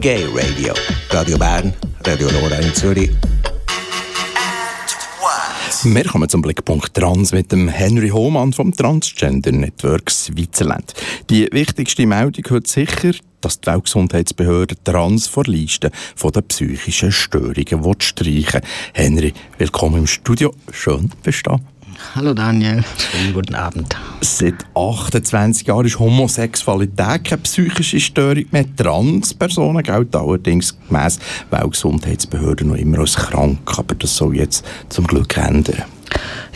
Gay Radio. Radio Bern, Radio Nora in Zürich. Wir kommen zum Blickpunkt Trans mit dem Henry Hohmann vom Transgender Network Switzerland. Die wichtigste Meldung heute sicher, dass die Weltgesundheitsbehörde Trans vor Listen von den psychischen Störungen streichen Henry, willkommen im Studio. Schön, bist du da. Hallo Daniel, schönen guten Abend. Seit 28 Jahren ist Homosexualität keine psychische Störung mehr. Transpersonen gelten allerdings gemäss Weltgesundheitsbehörde noch immer als krank, aber das soll jetzt zum Glück ändern.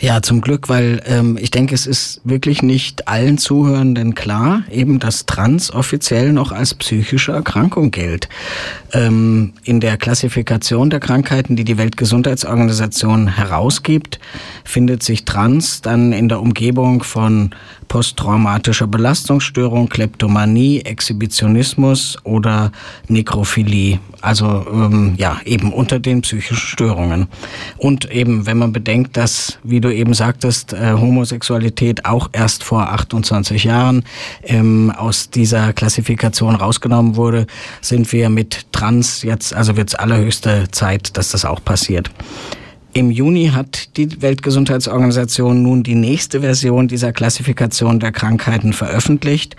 Ja, zum Glück, weil ähm, ich denke, es ist wirklich nicht allen Zuhörenden klar, eben dass Trans offiziell noch als psychische Erkrankung gilt. Ähm, in der Klassifikation der Krankheiten, die die Weltgesundheitsorganisation herausgibt, findet sich Trans dann in der Umgebung von posttraumatischer Belastungsstörung, Kleptomanie, Exhibitionismus oder Nekrophilie. Also ähm, ja, eben unter den psychischen Störungen. Und eben, wenn man bedenkt, dass, wie du eben sagtest, äh, Homosexualität auch erst vor 28 Jahren ähm, aus dieser Klassifikation rausgenommen wurde, sind wir mit Trans jetzt, also wird es allerhöchste Zeit, dass das auch passiert. Im Juni hat die Weltgesundheitsorganisation nun die nächste Version dieser Klassifikation der Krankheiten veröffentlicht.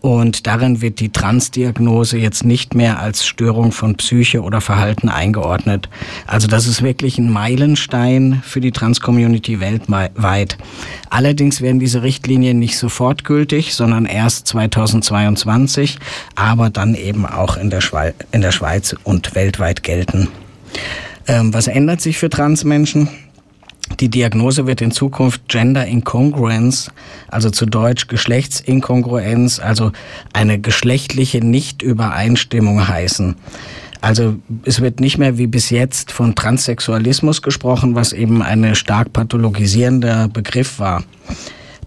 Und darin wird die Transdiagnose jetzt nicht mehr als Störung von Psyche oder Verhalten eingeordnet. Also das ist wirklich ein Meilenstein für die Trans-Community weltweit. Allerdings werden diese Richtlinien nicht sofort gültig, sondern erst 2022, aber dann eben auch in der, Schweiz, in der Schweiz und weltweit gelten. Ähm, was ändert sich für Transmenschen? Die Diagnose wird in Zukunft Gender Incongruence, also zu Deutsch Geschlechtsinkongruenz, also eine geschlechtliche Nichtübereinstimmung heißen. Also es wird nicht mehr wie bis jetzt von Transsexualismus gesprochen, was eben ein stark pathologisierender Begriff war.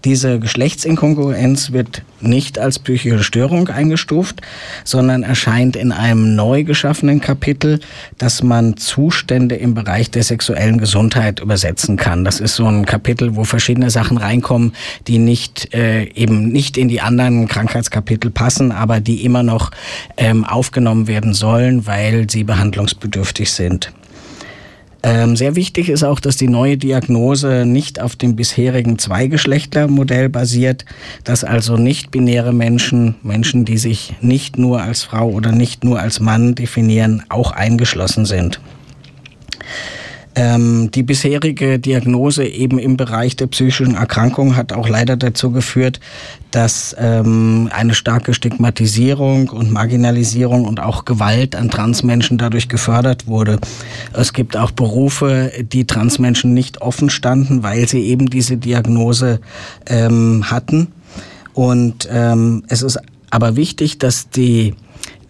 Diese Geschlechtsinkongruenz wird nicht als psychische Störung eingestuft, sondern erscheint in einem neu geschaffenen Kapitel, das man Zustände im Bereich der sexuellen Gesundheit übersetzen kann. Das ist so ein Kapitel, wo verschiedene Sachen reinkommen, die nicht äh, eben nicht in die anderen Krankheitskapitel passen, aber die immer noch ähm, aufgenommen werden sollen, weil sie behandlungsbedürftig sind. Ähm, sehr wichtig ist auch, dass die neue Diagnose nicht auf dem bisherigen Zweigeschlechtermodell basiert, dass also nicht-binäre Menschen, Menschen, die sich nicht nur als Frau oder nicht nur als Mann definieren, auch eingeschlossen sind. Ähm, die bisherige Diagnose eben im Bereich der psychischen Erkrankung hat auch leider dazu geführt, dass ähm, eine starke Stigmatisierung und Marginalisierung und auch Gewalt an Transmenschen dadurch gefördert wurde. Es gibt auch Berufe, die Transmenschen nicht offen standen, weil sie eben diese Diagnose ähm, hatten. Und ähm, es ist aber wichtig, dass die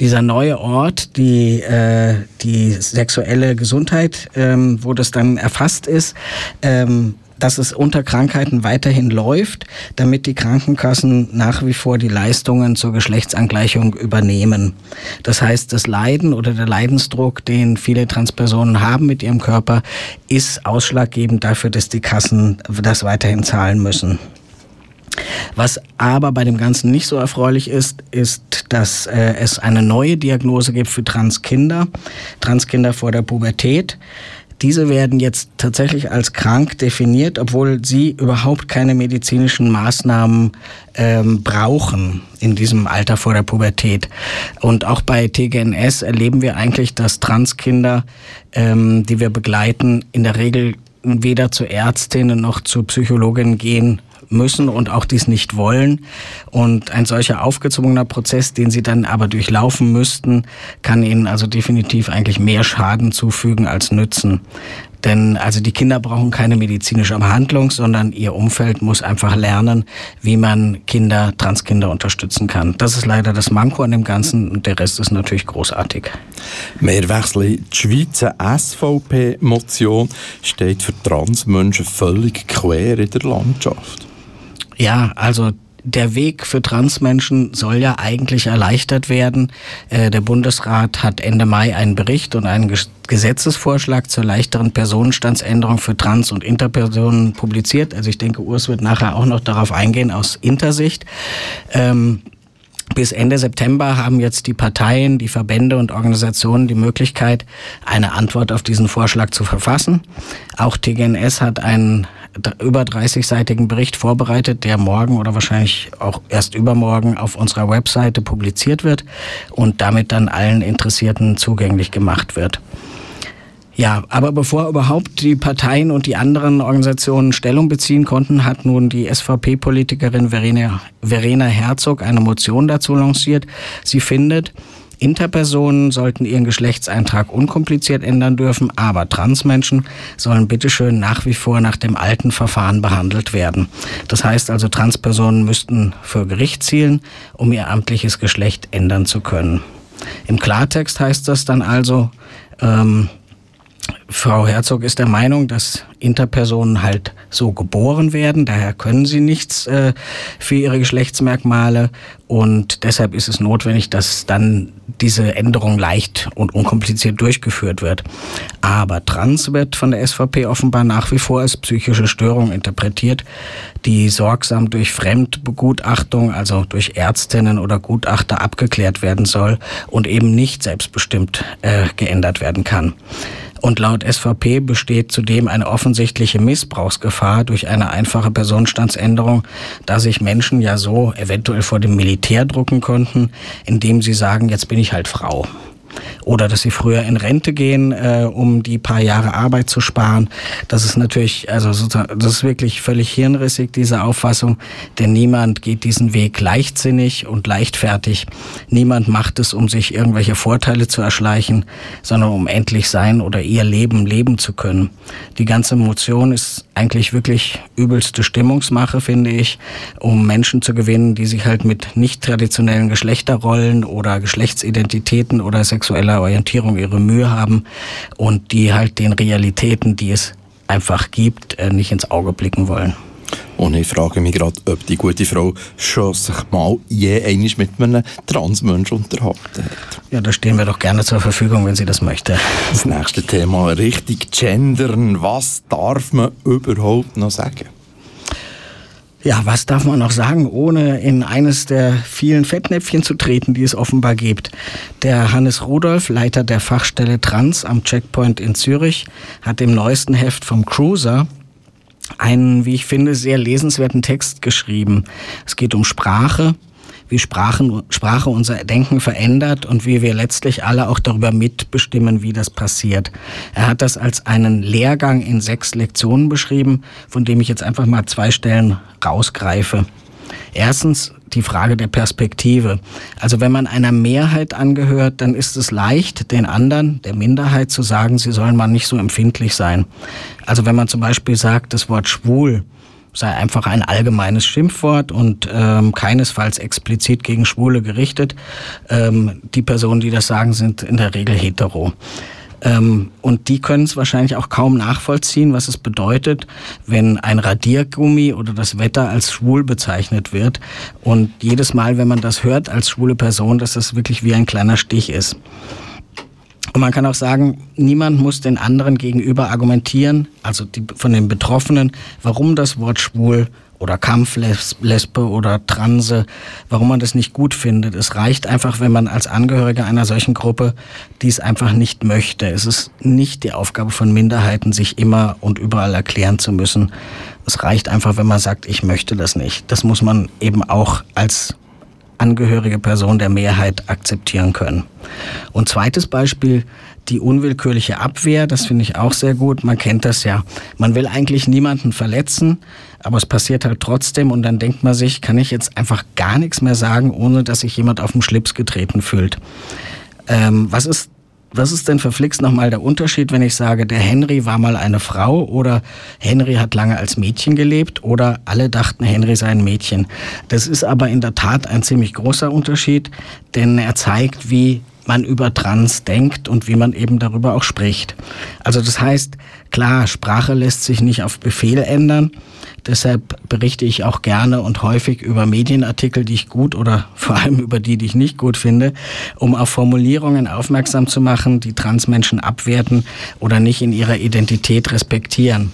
dieser neue Ort, die, äh, die sexuelle Gesundheit, ähm, wo das dann erfasst ist, ähm, dass es unter Krankheiten weiterhin läuft, damit die Krankenkassen nach wie vor die Leistungen zur Geschlechtsangleichung übernehmen. Das heißt, das Leiden oder der Leidensdruck, den viele Transpersonen haben mit ihrem Körper, ist ausschlaggebend dafür, dass die Kassen das weiterhin zahlen müssen. Was aber bei dem Ganzen nicht so erfreulich ist, ist, dass äh, es eine neue Diagnose gibt für Transkinder, Transkinder vor der Pubertät. Diese werden jetzt tatsächlich als krank definiert, obwohl sie überhaupt keine medizinischen Maßnahmen ähm, brauchen in diesem Alter vor der Pubertät. Und auch bei TGNS erleben wir eigentlich, dass Transkinder, ähm, die wir begleiten, in der Regel weder zu Ärztinnen noch zu Psychologinnen gehen müssen und auch dies nicht wollen. Und ein solcher aufgezwungener Prozess, den sie dann aber durchlaufen müssten, kann ihnen also definitiv eigentlich mehr Schaden zufügen als nützen. Denn also die Kinder brauchen keine medizinische Behandlung, sondern ihr Umfeld muss einfach lernen, wie man Kinder, Transkinder unterstützen kann. Das ist leider das Manko an dem Ganzen und der Rest ist natürlich großartig. Wir wechseln die Schweizer SVP-Motion steht für Transmenschen völlig quer in der Landschaft. Ja, also der Weg für Transmenschen soll ja eigentlich erleichtert werden. Äh, der Bundesrat hat Ende Mai einen Bericht und einen Gesetzesvorschlag zur leichteren Personenstandsänderung für Trans- und Interpersonen publiziert. Also ich denke, Urs wird nachher auch noch darauf eingehen aus Intersicht. Ähm, Bis Ende September haben jetzt die Parteien, die Verbände und Organisationen die Möglichkeit, eine Antwort auf diesen Vorschlag zu verfassen. Auch TGNS hat einen über 30-seitigen Bericht vorbereitet, der morgen oder wahrscheinlich auch erst übermorgen auf unserer Webseite publiziert wird und damit dann allen Interessierten zugänglich gemacht wird. Ja, aber bevor überhaupt die Parteien und die anderen Organisationen Stellung beziehen konnten, hat nun die SVP-Politikerin Verena, Verena Herzog eine Motion dazu lanciert. Sie findet, Interpersonen sollten ihren Geschlechtseintrag unkompliziert ändern dürfen, aber Transmenschen sollen bitteschön nach wie vor nach dem alten Verfahren behandelt werden. Das heißt also, Transpersonen müssten vor Gericht zielen, um ihr amtliches Geschlecht ändern zu können. Im Klartext heißt das dann also, ähm, Frau Herzog ist der Meinung, dass Interpersonen halt so geboren werden, daher können sie nichts äh, für ihre Geschlechtsmerkmale und deshalb ist es notwendig, dass dann diese Änderung leicht und unkompliziert durchgeführt wird. Aber Trans wird von der SVP offenbar nach wie vor als psychische Störung interpretiert, die sorgsam durch Fremdbegutachtung, also durch Ärztinnen oder Gutachter abgeklärt werden soll und eben nicht selbstbestimmt äh, geändert werden kann. Und laut SVP besteht zudem eine offensichtliche Missbrauchsgefahr durch eine einfache Personenstandsänderung, da sich Menschen ja so eventuell vor dem Militär drucken konnten, indem sie sagen, jetzt bin ich halt Frau oder dass sie früher in Rente gehen, äh, um die paar Jahre Arbeit zu sparen. Das ist natürlich, also das ist wirklich völlig hirnrissig, diese Auffassung, denn niemand geht diesen Weg leichtsinnig und leichtfertig. Niemand macht es, um sich irgendwelche Vorteile zu erschleichen, sondern um endlich sein oder ihr Leben leben zu können. Die ganze Motion ist eigentlich wirklich übelste Stimmungsmache, finde ich, um Menschen zu gewinnen, die sich halt mit nicht traditionellen Geschlechterrollen oder Geschlechtsidentitäten oder sexueller Orientierung ihre Mühe haben und die halt den Realitäten, die es einfach gibt, äh, nicht ins Auge blicken wollen. Und ich frage mich gerade, ob die gute Frau schon sich mal je einmal mit einem Transmensch unterhalten hat. Ja, da stehen wir doch gerne zur Verfügung, wenn sie das möchte. Das nächste Thema, richtig gendern. Was darf man überhaupt noch sagen? Ja, was darf man noch sagen, ohne in eines der vielen Fettnäpfchen zu treten, die es offenbar gibt? Der Hannes Rudolf, Leiter der Fachstelle Trans am Checkpoint in Zürich, hat im neuesten Heft vom Cruiser einen, wie ich finde, sehr lesenswerten Text geschrieben. Es geht um Sprache, wie Sprachen, Sprache unser Denken verändert und wie wir letztlich alle auch darüber mitbestimmen, wie das passiert. Er hat das als einen Lehrgang in sechs Lektionen beschrieben, von dem ich jetzt einfach mal zwei Stellen rausgreife. Erstens die Frage der Perspektive. Also wenn man einer Mehrheit angehört, dann ist es leicht, den anderen, der Minderheit, zu sagen, sie sollen mal nicht so empfindlich sein. Also wenn man zum Beispiel sagt, das Wort schwul sei einfach ein allgemeines Schimpfwort und ähm, keinesfalls explizit gegen Schwule gerichtet. Ähm, die Personen, die das sagen, sind in der Regel hetero. Ähm, und die können es wahrscheinlich auch kaum nachvollziehen, was es bedeutet, wenn ein Radiergummi oder das Wetter als schwul bezeichnet wird. Und jedes Mal, wenn man das hört als schwule Person, dass das wirklich wie ein kleiner Stich ist. Und man kann auch sagen, niemand muss den anderen gegenüber argumentieren, also die, von den Betroffenen, warum das Wort schwul oder Kampflesbe oder Transe, warum man das nicht gut findet. Es reicht einfach, wenn man als Angehöriger einer solchen Gruppe dies einfach nicht möchte. Es ist nicht die Aufgabe von Minderheiten, sich immer und überall erklären zu müssen. Es reicht einfach, wenn man sagt, ich möchte das nicht. Das muss man eben auch als angehörige Person der Mehrheit akzeptieren können. Und zweites Beispiel, die unwillkürliche Abwehr, das finde ich auch sehr gut. Man kennt das ja. Man will eigentlich niemanden verletzen, aber es passiert halt trotzdem und dann denkt man sich, kann ich jetzt einfach gar nichts mehr sagen, ohne dass sich jemand auf den Schlips getreten fühlt. Ähm, was ist was ist denn verflixt nochmal der Unterschied, wenn ich sage, der Henry war mal eine Frau oder Henry hat lange als Mädchen gelebt oder alle dachten, Henry sei ein Mädchen? Das ist aber in der Tat ein ziemlich großer Unterschied, denn er zeigt, wie man über Trans denkt und wie man eben darüber auch spricht. Also das heißt, klar, Sprache lässt sich nicht auf Befehl ändern, Deshalb berichte ich auch gerne und häufig über Medienartikel, die ich gut oder vor allem über die, die ich nicht gut finde, um auf Formulierungen aufmerksam zu machen, die Transmenschen abwerten oder nicht in ihrer Identität respektieren.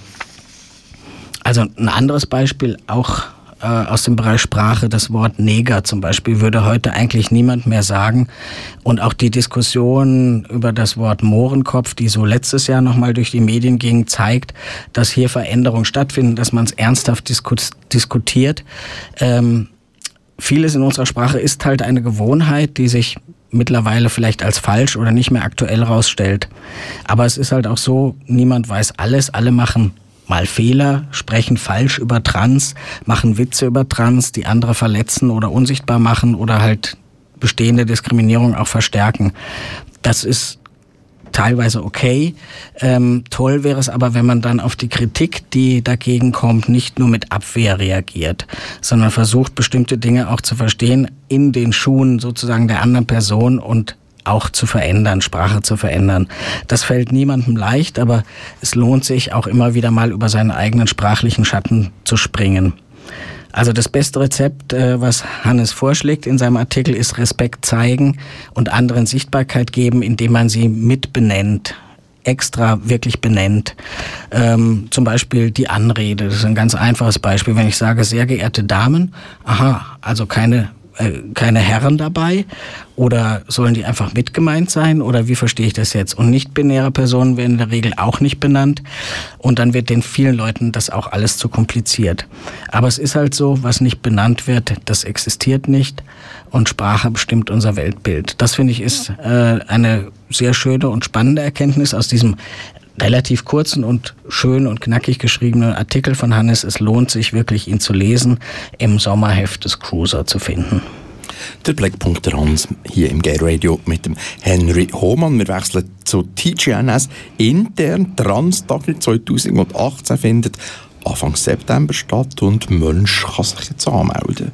Also ein anderes Beispiel, auch äh, aus dem Bereich Sprache. Das Wort Neger zum Beispiel würde heute eigentlich niemand mehr sagen. Und auch die Diskussion über das Wort Mohrenkopf, die so letztes Jahr nochmal durch die Medien ging, zeigt, dass hier Veränderungen stattfinden, dass man es ernsthaft diskus diskutiert. Ähm, vieles in unserer Sprache ist halt eine Gewohnheit, die sich mittlerweile vielleicht als falsch oder nicht mehr aktuell rausstellt. Aber es ist halt auch so, niemand weiß alles, alle machen mal Fehler, sprechen falsch über Trans, machen Witze über Trans, die andere verletzen oder unsichtbar machen oder halt bestehende Diskriminierung auch verstärken. Das ist teilweise okay. Ähm, toll wäre es aber, wenn man dann auf die Kritik, die dagegen kommt, nicht nur mit Abwehr reagiert, sondern versucht, bestimmte Dinge auch zu verstehen in den Schuhen sozusagen der anderen Person und auch zu verändern, Sprache zu verändern. Das fällt niemandem leicht, aber es lohnt sich auch immer wieder mal über seinen eigenen sprachlichen Schatten zu springen. Also das beste Rezept, äh, was Hannes vorschlägt in seinem Artikel, ist Respekt zeigen und anderen Sichtbarkeit geben, indem man sie mitbenennt extra wirklich benennt. Ähm, zum Beispiel die Anrede, das ist ein ganz einfaches Beispiel. Wenn ich sage, sehr geehrte Damen, aha, also keine keine Herren dabei? Oder sollen die einfach mitgemeint sein? Oder wie verstehe ich das jetzt? Und nicht-binäre Personen werden in der Regel auch nicht benannt. Und dann wird den vielen Leuten das auch alles zu kompliziert. Aber es ist halt so, was nicht benannt wird, das existiert nicht. Und Sprache bestimmt unser Weltbild. Das finde ich ist äh, eine sehr schöne und spannende Erkenntnis aus diesem relativ kurzen und schön und knackig geschriebenen Artikel von Hannes. Es lohnt sich wirklich, ihn zu lesen, im Sommerheft des Cruiser zu finden. Der Blickpunkt Trans hier im Gay Radio mit dem Henry Hohmann. Wir wechseln zu TGNS. Intern Trans-Tag 2018 findet Anfang September statt und Mensch kann sich jetzt anmelden.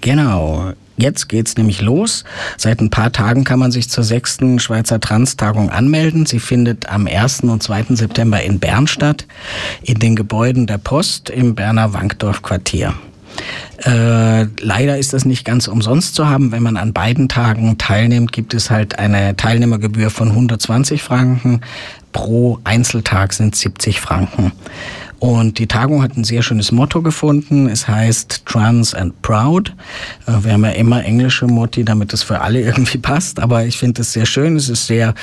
Genau. Jetzt geht's nämlich los. Seit ein paar Tagen kann man sich zur sechsten Schweizer Trans-Tagung anmelden. Sie findet am 1. und 2. September in Bern statt, in den Gebäuden der Post im Berner Wankdorf-Quartier. Äh, leider ist das nicht ganz umsonst zu haben. Wenn man an beiden Tagen teilnimmt, gibt es halt eine Teilnehmergebühr von 120 Franken. Pro Einzeltag sind 70 Franken. Und die Tagung hat ein sehr schönes Motto gefunden. Es heißt Trans and Proud. Äh, wir haben ja immer englische Motti, damit es für alle irgendwie passt. Aber ich finde es sehr schön. Es ist sehr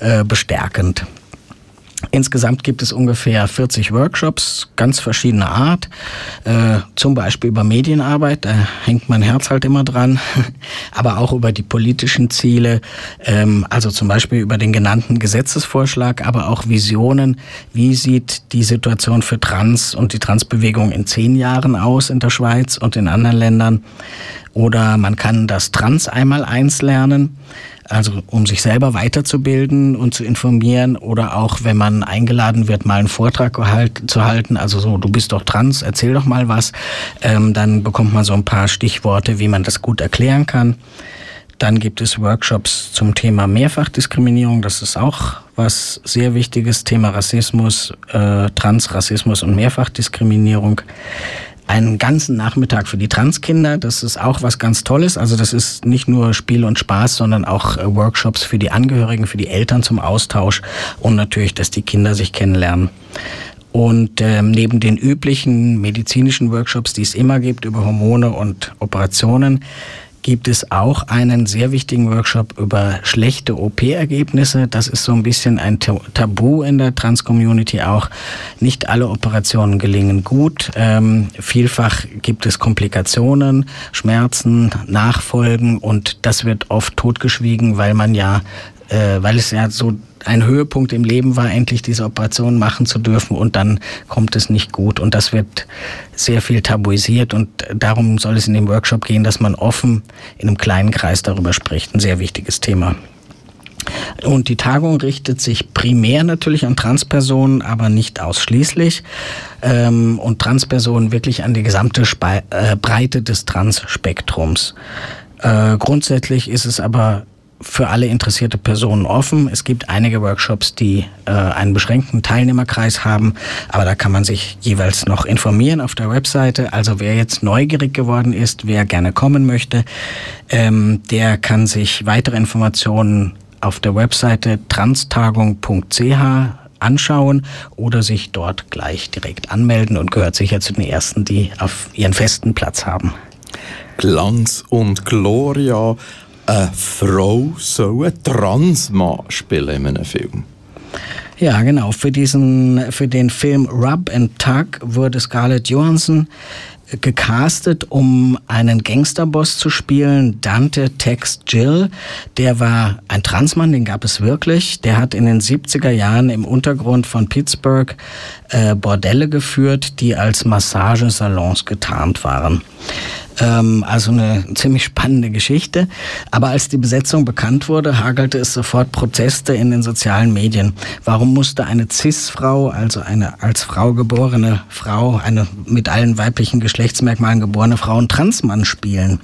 äh, bestärkend. Insgesamt gibt es ungefähr 40 Workshops, ganz verschiedener Art, äh, zum Beispiel über Medienarbeit, da hängt mein Herz halt immer dran, aber auch über die politischen Ziele, ähm, also zum Beispiel über den genannten Gesetzesvorschlag, aber auch Visionen, wie sieht die Situation für Trans und die Transbewegung in zehn Jahren aus in der Schweiz und in anderen Ländern. Oder man kann das Trans einmal eins lernen also um sich selber weiterzubilden und zu informieren oder auch, wenn man eingeladen wird, mal einen Vortrag zu halten, also so, du bist doch trans, erzähl doch mal was, ähm, dann bekommt man so ein paar Stichworte, wie man das gut erklären kann. Dann gibt es Workshops zum Thema Mehrfachdiskriminierung. Das ist auch was sehr wichtiges. Thema Rassismus, äh, Transrassismus und Mehrfachdiskriminierung einen ganzen Nachmittag für die Transkinder. Das ist auch was ganz Tolles. Also das ist nicht nur Spiel und Spaß, sondern auch äh, Workshops für die Angehörigen, für die Eltern zum Austausch und natürlich, dass die Kinder sich kennenlernen. Und ähm, neben den üblichen medizinischen Workshops, die es immer gibt über Hormone und Operationen, gibt es auch einen sehr wichtigen Workshop über schlechte OP-Ergebnisse. Das ist so ein bisschen ein Tabu in der Trans-Community auch. Nicht alle Operationen gelingen gut. Ähm, vielfach gibt es Komplikationen, Schmerzen, Nachfolgen und das wird oft totgeschwiegen, weil man ja, äh, weil es ja so ein Höhepunkt im Leben war, endlich diese Operation machen zu dürfen und dann kommt es nicht gut. Und das wird sehr viel tabuisiert und darum soll es in dem Workshop gehen, dass man offen in einem kleinen Kreis darüber spricht. Ein sehr wichtiges Thema. Und die Tagung richtet sich primär natürlich an Transpersonen, aber nicht ausschließlich. Ähm, und Transpersonen wirklich an die gesamte äh, Breite des Transspektrums. Äh, grundsätzlich ist es aber für alle interessierte Personen offen. Es gibt einige Workshops, die äh, einen beschränkten Teilnehmerkreis haben, aber da kann man sich jeweils noch informieren auf der Webseite. Also wer jetzt neugierig geworden ist, wer gerne kommen möchte, ähm, der kann sich weitere Informationen auf der Webseite transtagung.ch anschauen oder sich dort gleich direkt anmelden und gehört sicher zu den ersten, die auf ihren festen Platz haben. Glanz und Gloria, eine Frau soll einen Transmann spielen in einem Film. Ja, genau. Für, diesen, für den Film Rub and Tug wurde Scarlett Johansson gecastet, um einen Gangsterboss zu spielen, Dante Tex Jill. Der war ein Transmann, den gab es wirklich. Der hat in den 70er Jahren im Untergrund von Pittsburgh äh, Bordelle geführt, die als Massagesalons getarnt waren. Ähm, also eine ziemlich spannende Geschichte. Aber als die Besetzung bekannt wurde, hagelte es sofort Proteste in den sozialen Medien. Warum musste eine CIS-Frau, also eine als Frau geborene Frau, eine mit allen weiblichen Geschlechtsmerkmalen geborene Frau, einen Transmann spielen?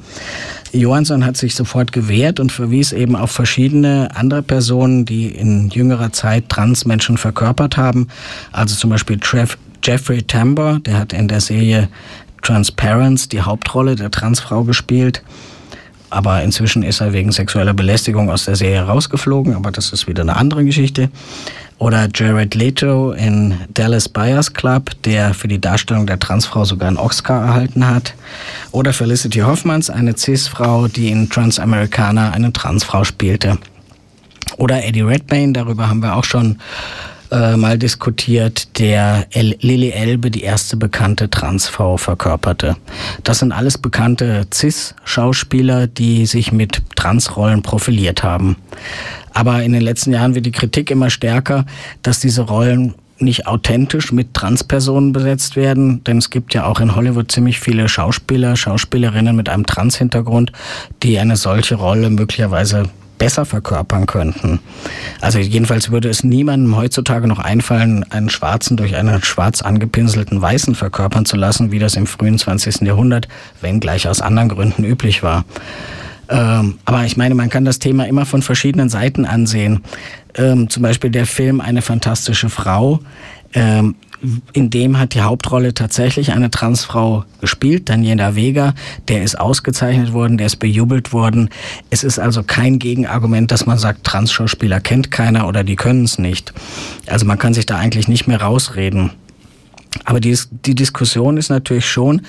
Johansson hat sich sofort gewehrt und verwies eben auf verschiedene andere Personen, die in jüngerer Zeit Transmenschen verkörpert haben. Also zum Beispiel Trev Jeffrey Tambor, der hat in der Serie Transparence die Hauptrolle der Transfrau gespielt. Aber inzwischen ist er wegen sexueller Belästigung aus der Serie rausgeflogen, aber das ist wieder eine andere Geschichte. Oder Jared Leto in Dallas Buyers Club, der für die Darstellung der Transfrau sogar einen Oscar erhalten hat. Oder Felicity Hoffmans, eine Cis-Frau, die in Transamericana eine Transfrau spielte. Oder Eddie Redmayne, darüber haben wir auch schon äh, mal diskutiert, der El Lili Elbe die erste bekannte Transfrau verkörperte. Das sind alles bekannte Cis-Schauspieler, die sich mit Transrollen profiliert haben. Aber in den letzten Jahren wird die Kritik immer stärker, dass diese Rollen nicht authentisch mit Transpersonen besetzt werden, denn es gibt ja auch in Hollywood ziemlich viele Schauspieler, Schauspielerinnen mit einem Trans-Hintergrund, die eine solche Rolle möglicherweise besser verkörpern könnten. Also jedenfalls würde es niemandem heutzutage noch einfallen, einen Schwarzen durch einen schwarz angepinselten Weißen verkörpern zu lassen, wie das im frühen 20. Jahrhundert, wenngleich aus anderen Gründen üblich war. Ähm, aber ich meine, man kann das Thema immer von verschiedenen Seiten ansehen. Ähm, zum Beispiel der Film Eine fantastische Frau. Ähm, in dem hat die Hauptrolle tatsächlich eine Transfrau gespielt, Daniela Vega. Der ist ausgezeichnet worden, der ist bejubelt worden. Es ist also kein Gegenargument, dass man sagt, Trans-Schauspieler kennt keiner oder die können es nicht. Also man kann sich da eigentlich nicht mehr rausreden. Aber die, die Diskussion ist natürlich schon,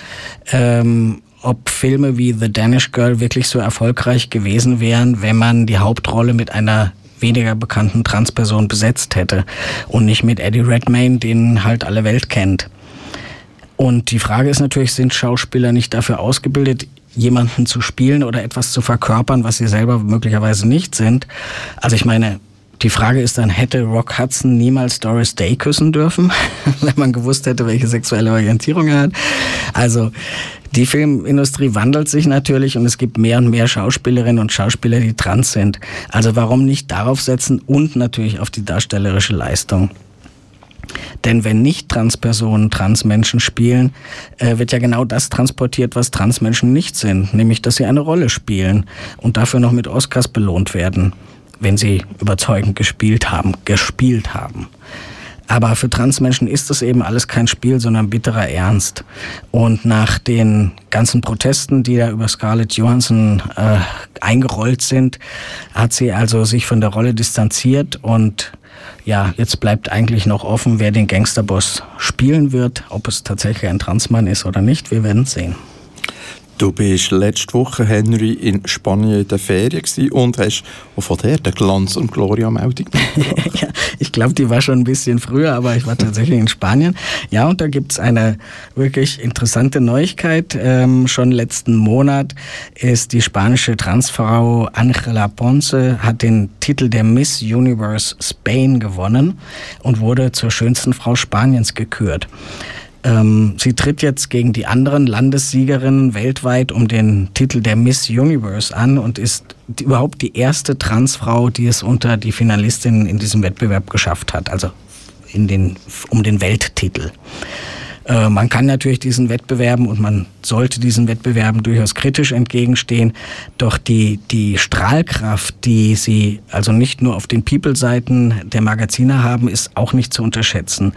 ähm, ob Filme wie The Danish Girl wirklich so erfolgreich gewesen wären, wenn man die Hauptrolle mit einer weniger bekannten Transperson besetzt hätte und nicht mit Eddie Redmayne, den halt alle Welt kennt. Und die Frage ist natürlich, sind Schauspieler nicht dafür ausgebildet, jemanden zu spielen oder etwas zu verkörpern, was sie selber möglicherweise nicht sind? Also ich meine, die Frage ist dann, hätte Rock Hudson niemals Doris Day küssen dürfen, wenn man gewusst hätte, welche sexuelle Orientierung er hat? Also die Filmindustrie wandelt sich natürlich und es gibt mehr und mehr Schauspielerinnen und Schauspieler, die trans sind. Also warum nicht darauf setzen und natürlich auf die darstellerische Leistung? Denn wenn nicht Transpersonen Transmenschen spielen, äh, wird ja genau das transportiert, was Transmenschen nicht sind, nämlich dass sie eine Rolle spielen und dafür noch mit Oscars belohnt werden wenn sie überzeugend gespielt haben, gespielt haben. Aber für Transmenschen ist das eben alles kein Spiel, sondern bitterer Ernst. Und nach den ganzen Protesten, die da über Scarlett Johansson äh, eingerollt sind, hat sie also sich von der Rolle distanziert und ja, jetzt bleibt eigentlich noch offen, wer den Gangsterboss spielen wird, ob es tatsächlich ein Transmann ist oder nicht. Wir werden sehen. Du bist letzte Woche, Henry, in Spanien in der Ferien und hast von der der Glanz- und Gloria-Meldung Ja, ich glaube, die war schon ein bisschen früher, aber ich war tatsächlich in Spanien. Ja, und da gibt es eine wirklich interessante Neuigkeit. Ähm, schon letzten Monat ist die spanische Transfrau Angela Ponce, hat den Titel der Miss Universe Spain gewonnen und wurde zur schönsten Frau Spaniens gekürt. Ähm, sie tritt jetzt gegen die anderen Landessiegerinnen weltweit um den Titel der Miss Universe an und ist die, überhaupt die erste Transfrau, die es unter die Finalistinnen in diesem Wettbewerb geschafft hat, also in den, um den Welttitel. Äh, man kann natürlich diesen Wettbewerben und man sollte diesen Wettbewerben durchaus kritisch entgegenstehen. Doch die, die Strahlkraft, die sie also nicht nur auf den People-Seiten der Magazine haben, ist auch nicht zu unterschätzen.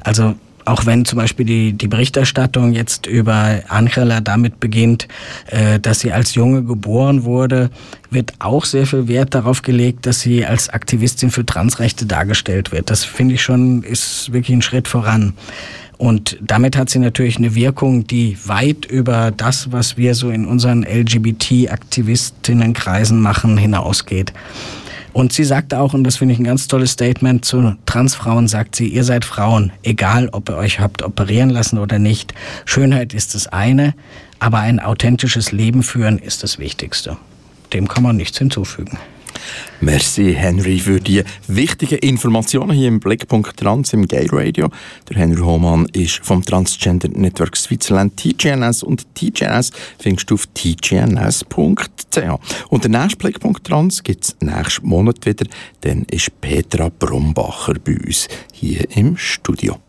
Also auch wenn zum Beispiel die, die Berichterstattung jetzt über Angela damit beginnt, äh, dass sie als Junge geboren wurde, wird auch sehr viel Wert darauf gelegt, dass sie als Aktivistin für Transrechte dargestellt wird. Das finde ich schon, ist wirklich ein Schritt voran. Und damit hat sie natürlich eine Wirkung, die weit über das, was wir so in unseren LGBT-Aktivistinnenkreisen machen, hinausgeht. Und sie sagte auch, und das finde ich ein ganz tolles Statement zu Transfrauen, sagt sie, ihr seid Frauen, egal ob ihr euch habt operieren lassen oder nicht. Schönheit ist das eine, aber ein authentisches Leben führen ist das Wichtigste. Dem kann man nichts hinzufügen. Merci, Henry, für die wichtigen Informationen hier im Blickpunkt Trans im Gay Radio. Der Henry Hohmann ist vom Transgender Network Switzerland TGNS und TGNS findest du auf tgns.ch. Und der nächste Blickpunkt Trans gibt es nächsten Monat wieder. Dann ist Petra Brumbacher bei uns hier im Studio.